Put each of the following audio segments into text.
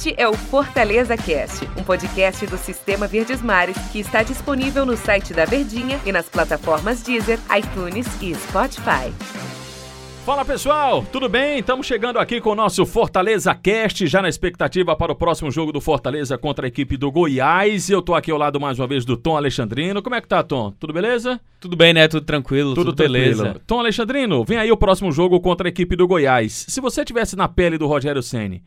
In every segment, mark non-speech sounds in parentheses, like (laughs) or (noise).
Este é o Fortaleza Cast, um podcast do Sistema Verdes Mares que está disponível no site da Verdinha e nas plataformas Deezer, iTunes e Spotify. Fala pessoal, tudo bem? Estamos chegando aqui com o nosso Fortaleza Cast, já na expectativa para o próximo jogo do Fortaleza contra a equipe do Goiás. Eu tô aqui ao lado mais uma vez do Tom Alexandrino. Como é que tá, Tom? Tudo beleza? Tudo bem, né? Tudo tranquilo, tudo, tudo beleza. Tranquilo. Tom Alexandrino, vem aí o próximo jogo contra a equipe do Goiás. Se você tivesse na pele do Rogério Ceni,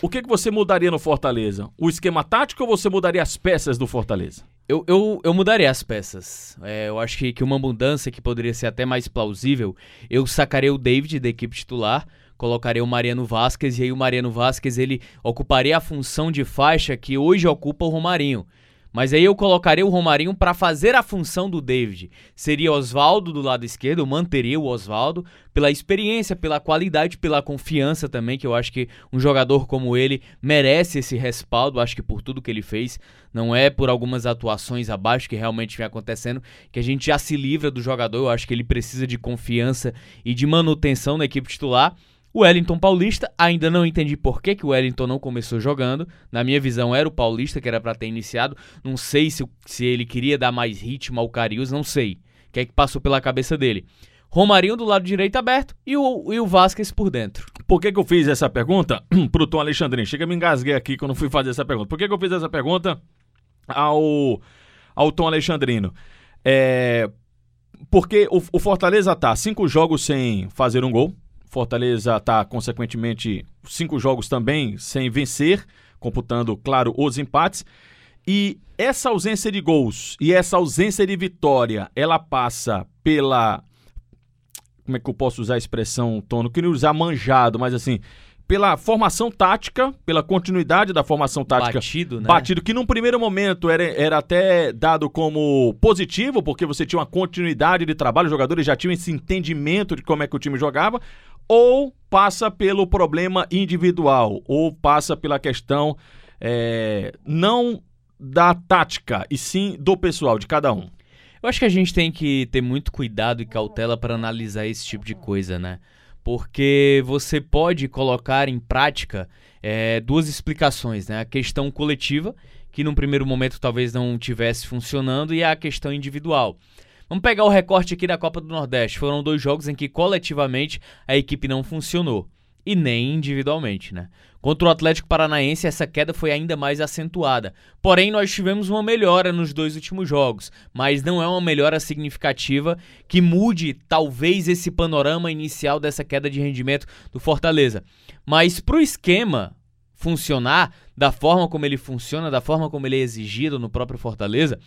o que, que você mudaria no Fortaleza? O esquema tático ou você mudaria as peças do Fortaleza? Eu, eu, eu mudaria as peças. É, eu acho que, que uma mudança que poderia ser até mais plausível, eu sacaria o David da equipe titular, colocaria o Mariano Vasquez, e aí o Mariano Vasquez ele ocuparia a função de faixa que hoje ocupa o Romarinho. Mas aí eu colocaria o Romarinho para fazer a função do David. Seria Oswaldo do lado esquerdo, eu manteria o Oswaldo pela experiência, pela qualidade, pela confiança também, que eu acho que um jogador como ele merece esse respaldo, acho que por tudo que ele fez, não é por algumas atuações abaixo que realmente vem acontecendo, que a gente já se livra do jogador, eu acho que ele precisa de confiança e de manutenção na equipe titular. O Wellington Paulista, ainda não entendi por que, que o Wellington não começou jogando. Na minha visão, era o Paulista que era para ter iniciado. Não sei se, se ele queria dar mais ritmo ao Carius, não sei. O que é que passou pela cabeça dele? Romarinho do lado direito aberto e o, e o Vasquez por dentro. Por que, que eu fiz essa pergunta (clears throat) pro Tom Alexandrinho? Chega, me engasguei aqui quando fui fazer essa pergunta. Por que, que eu fiz essa pergunta ao, ao Tom Alexandrino? É, porque o, o Fortaleza tá cinco jogos sem fazer um gol. Fortaleza está, consequentemente, cinco jogos também sem vencer, computando, claro, os empates. E essa ausência de gols e essa ausência de vitória, ela passa pela. Como é que eu posso usar a expressão, Tono? Queria usar manjado, mas assim, pela formação tática, pela continuidade da formação tática. Batido, né? Batido, que num primeiro momento era, era até dado como positivo, porque você tinha uma continuidade de trabalho, os jogadores já tinham esse entendimento de como é que o time jogava, ou passa pelo problema individual, ou passa pela questão é, não da tática, e sim do pessoal, de cada um. Eu acho que a gente tem que ter muito cuidado e cautela para analisar esse tipo de coisa, né? Porque você pode colocar em prática é, duas explicações, né? A questão coletiva, que num primeiro momento talvez não tivesse funcionando, e a questão individual. Vamos pegar o recorte aqui da Copa do Nordeste. Foram dois jogos em que coletivamente a equipe não funcionou e nem individualmente, né? Contra o Atlético Paranaense, essa queda foi ainda mais acentuada. Porém, nós tivemos uma melhora nos dois últimos jogos, mas não é uma melhora significativa que mude talvez esse panorama inicial dessa queda de rendimento do Fortaleza. Mas para o esquema funcionar da forma como ele funciona, da forma como ele é exigido no próprio Fortaleza,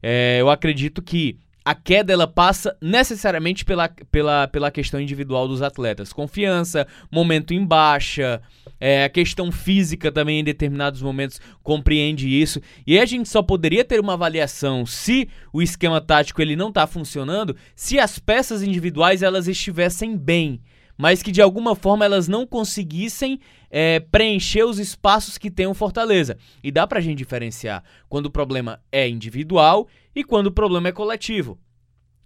é, eu acredito que a queda ela passa necessariamente pela, pela, pela questão individual dos atletas. Confiança, momento em baixa, é, a questão física também em determinados momentos compreende isso. E a gente só poderia ter uma avaliação se o esquema tático ele não está funcionando, se as peças individuais elas estivessem bem mas que de alguma forma elas não conseguissem é, preencher os espaços que tem o Fortaleza. E dá pra gente diferenciar quando o problema é individual e quando o problema é coletivo.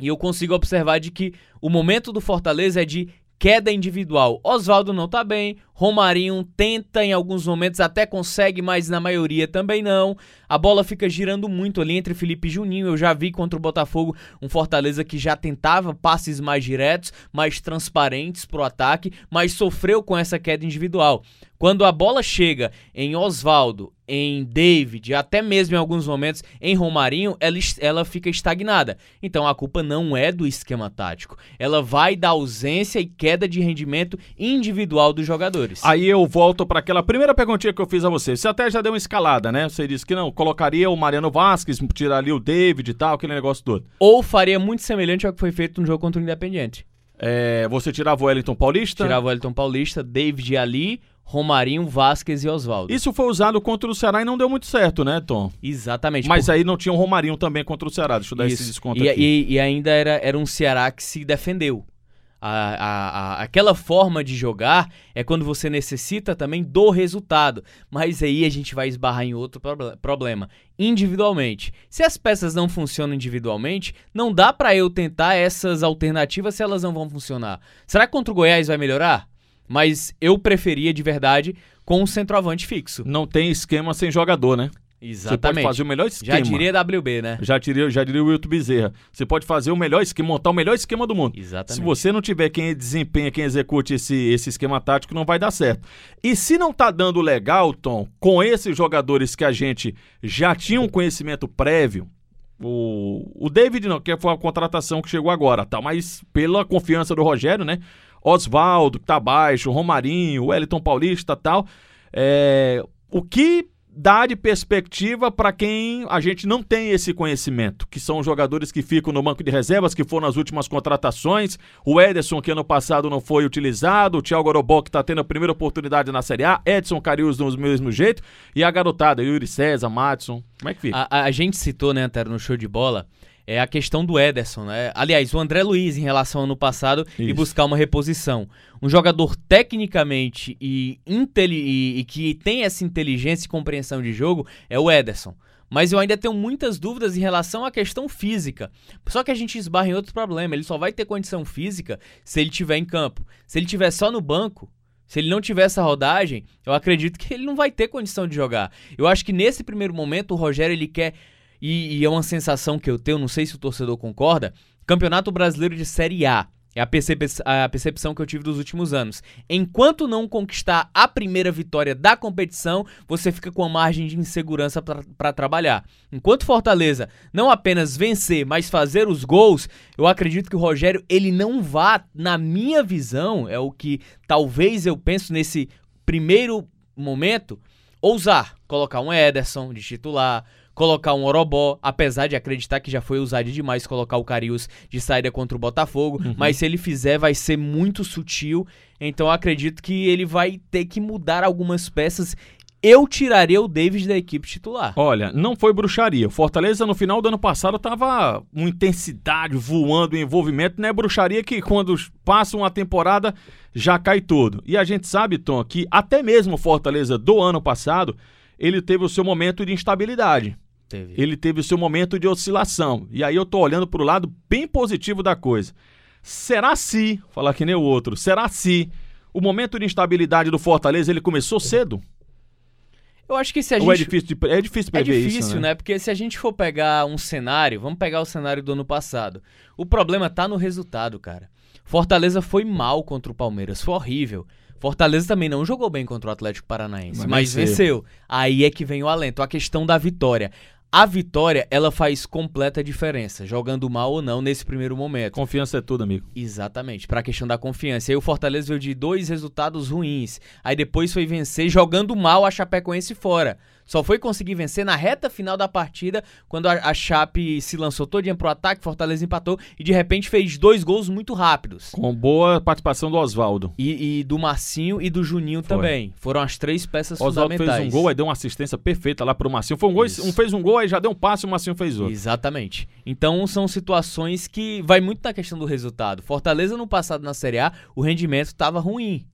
E eu consigo observar de que o momento do Fortaleza é de queda individual. Oswaldo não tá bem, Romarinho tenta em alguns momentos, até consegue, mas na maioria também não. A bola fica girando muito ali entre Felipe e Juninho. Eu já vi contra o Botafogo um Fortaleza que já tentava passes mais diretos, mais transparentes pro ataque, mas sofreu com essa queda individual. Quando a bola chega em Oswaldo, em David, até mesmo em alguns momentos em Romarinho, ela, ela fica estagnada. Então a culpa não é do esquema tático. Ela vai da ausência e queda de rendimento individual dos jogadores. Aí eu volto para aquela primeira perguntinha que eu fiz a você. Você até já deu uma escalada, né? Você disse que não, colocaria o Mariano Vasquez, tiraria o David e tal, aquele negócio todo. Ou faria muito semelhante ao que foi feito no jogo contra o Independiente. É, você tirava o Wellington Paulista? Tirava o Wellington Paulista, David ali, Romarinho, Vasquez e Oswaldo. Isso foi usado contra o Ceará e não deu muito certo, né, Tom? Exatamente. Mas por... aí não tinha o Romarinho também contra o Ceará. Deixa eu dar Isso. esse desconto e, aqui. E, e, ainda era, era um Ceará que se defendeu. A, a, a, aquela forma de jogar é quando você necessita também do resultado. Mas aí a gente vai esbarrar em outro problema. Individualmente. Se as peças não funcionam individualmente, não dá para eu tentar essas alternativas se elas não vão funcionar. Será que contra o Goiás vai melhorar? Mas eu preferia de verdade com um centroavante fixo. Não tem esquema sem jogador, né? Você pode Exatamente. fazer o melhor esquema. Já diria WB, né? Já diria, já diria o Wilton Bezerra. Você pode fazer o melhor esquema, montar o melhor esquema do mundo. Exatamente. Se você não tiver quem desempenha, quem execute esse, esse esquema tático, não vai dar certo. E se não tá dando legal, Tom, com esses jogadores que a gente já tinha um conhecimento prévio, o, o David não, que foi a contratação que chegou agora, tá? Mas pela confiança do Rogério, né? Oswaldo, que tá baixo, Romarinho, Wellington Paulista tal. É, o que dá de perspectiva para quem a gente não tem esse conhecimento, que são os jogadores que ficam no banco de reservas, que foram nas últimas contratações, o Ederson, que ano passado não foi utilizado, o Thiago Gorobó, que está tendo a primeira oportunidade na Série A, Edson Carius do mesmo jeito, e a garotada, Yuri César, Matson, como é que fica? A, a gente citou, né, Antero, no show de bola, é a questão do Ederson, né? Aliás, o André Luiz em relação ao ano passado e Isso. buscar uma reposição. Um jogador tecnicamente e, e, e que tem essa inteligência e compreensão de jogo é o Ederson. Mas eu ainda tenho muitas dúvidas em relação à questão física. Só que a gente esbarra em outro problema. Ele só vai ter condição física se ele estiver em campo. Se ele estiver só no banco, se ele não tiver essa rodagem, eu acredito que ele não vai ter condição de jogar. Eu acho que nesse primeiro momento o Rogério ele quer e, e é uma sensação que eu tenho, não sei se o torcedor concorda, Campeonato Brasileiro de Série A. É a, percep a percepção que eu tive dos últimos anos. Enquanto não conquistar a primeira vitória da competição, você fica com a margem de insegurança para trabalhar. Enquanto Fortaleza não apenas vencer, mas fazer os gols, eu acredito que o Rogério ele não vá, na minha visão, é o que talvez eu penso nesse primeiro momento, ousar colocar um Ederson de titular, colocar um Orobó, apesar de acreditar que já foi usado demais colocar o Carius de saída contra o Botafogo, Uhum. mas se ele fizer vai ser muito sutil, então eu acredito que ele vai ter que mudar algumas peças. Eu tiraria o David da equipe titular. Olha, não foi bruxaria. O Fortaleza no final do ano passado tava uma intensidade voando, um envolvimento, não é bruxaria que quando passa uma temporada já cai tudo. E a gente sabe, Tom, que até mesmo o Fortaleza do ano passado, ele teve o seu momento de instabilidade. Teve. Ele teve o seu momento de oscilação. E aí eu tô olhando pro lado bem positivo da coisa. Será se, falar que nem o outro, será se o momento de instabilidade do Fortaleza ele começou cedo? Eu acho que se a Ou é gente difícil de, é difícil É prever difícil, isso, né? Porque se a gente for pegar um cenário, vamos pegar o cenário do ano passado. O problema tá no resultado, cara. Fortaleza foi mal contra o Palmeiras, foi horrível. Fortaleza também não jogou bem contra o Atlético Paranaense, Mas mas, venceu. venceu. Aí é que vem o alento, a questão da vitória. A vitória, ela faz completa diferença, jogando mal ou não nesse primeiro momento. Confiança é tudo, amigo. Exatamente, pra questão da confiança. Aí o Fortaleza veio de dois resultados ruins. Aí depois foi vencer jogando mal a Chapecoense fora. Só foi conseguir vencer na reta final da partida, quando a, a Chape se lançou todinha pro ataque, Fortaleza empatou e de repente fez dois gols muito rápidos. Com boa participação do Oswaldo. E, e do Marcinho e do Juninho Foi. também. Foram as três peças Oswaldo fundamentais. fez um gol, aí deu uma assistência perfeita lá pro Marcinho. Foi um gol, Isso. um fez um gol, aí já deu um passe e o Marcinho fez outro. Exatamente. Então são situações que vai muito na questão do resultado. Fortaleza no passado na Série A, o rendimento estava ruim.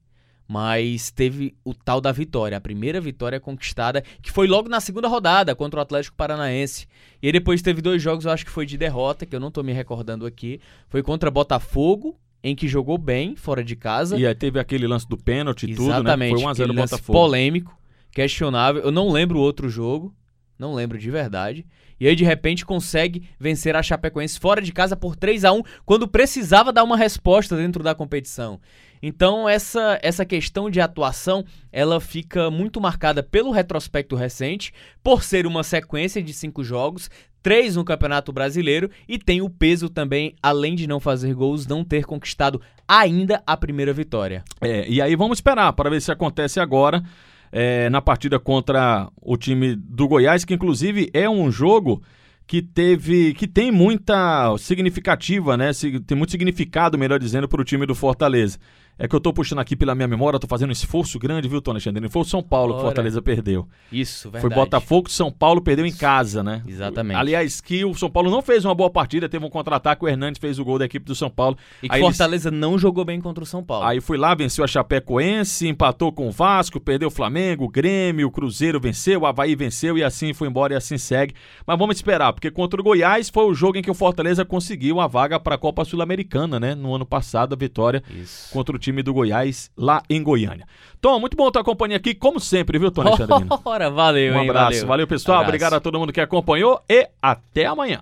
Mas teve o tal da vitória, a primeira vitória conquistada, que foi logo na segunda rodada contra o Atlético Paranaense. E aí depois teve dois jogos, eu acho que foi de derrota, que eu não tô me recordando aqui. Foi contra Botafogo, em que jogou bem, fora de casa. E aí teve aquele lance do pênalti e tudo, né? Exatamente. Foi 1x0 aquele lance Botafogo. polêmico, questionável. Eu não lembro o outro jogo. Não lembro de verdade. E aí, de repente, consegue vencer a Chapecoense fora de casa por 3 a 1 quando precisava dar uma resposta dentro da competição. Então, essa, essa questão de atuação, ela fica muito marcada pelo retrospecto recente, por ser uma sequência de cinco jogos, três no Campeonato Brasileiro, e tem o peso também, além de não fazer gols, não ter conquistado ainda a primeira vitória. É, e aí vamos esperar para ver se acontece agora é, na partida contra o time do Goiás, que inclusive é um jogo que teve, que tem muita significativa, né? Tem muito significado, melhor dizendo, para o time do Fortaleza. É que eu tô puxando aqui pela minha memória, tô fazendo um esforço grande, viu, Tony Alexandre? Foi o São Paulo que o Ora. Fortaleza perdeu. Isso, verdade. Foi Botafogo, São Paulo perdeu em casa, né? Exatamente. Aliás, que o São Paulo não fez uma boa partida, teve um contra-ataque, o Hernandes fez o gol da equipe do São Paulo. E que Aí eles- Fortaleza não jogou bem contra o São Paulo. Aí foi lá, venceu a Chapecoense, empatou com o Vasco, perdeu o Flamengo, o Grêmio, o Cruzeiro venceu, o Havaí venceu e assim foi embora e assim segue. Mas vamos esperar, porque contra o Goiás foi o jogo em que o Fortaleza conseguiu a vaga para a Copa Sul-Americana, né? No ano passado, a vitória Isso. contra o time time do Goiás lá em Goiânia. Tom, muito bom tua companhia aqui, como sempre, viu, Tony Alexandrino? (laughs) Ora, valeu, Um hein, abraço, valeu. valeu pessoal, Abraço. obrigado a todo mundo que acompanhou e até amanhã.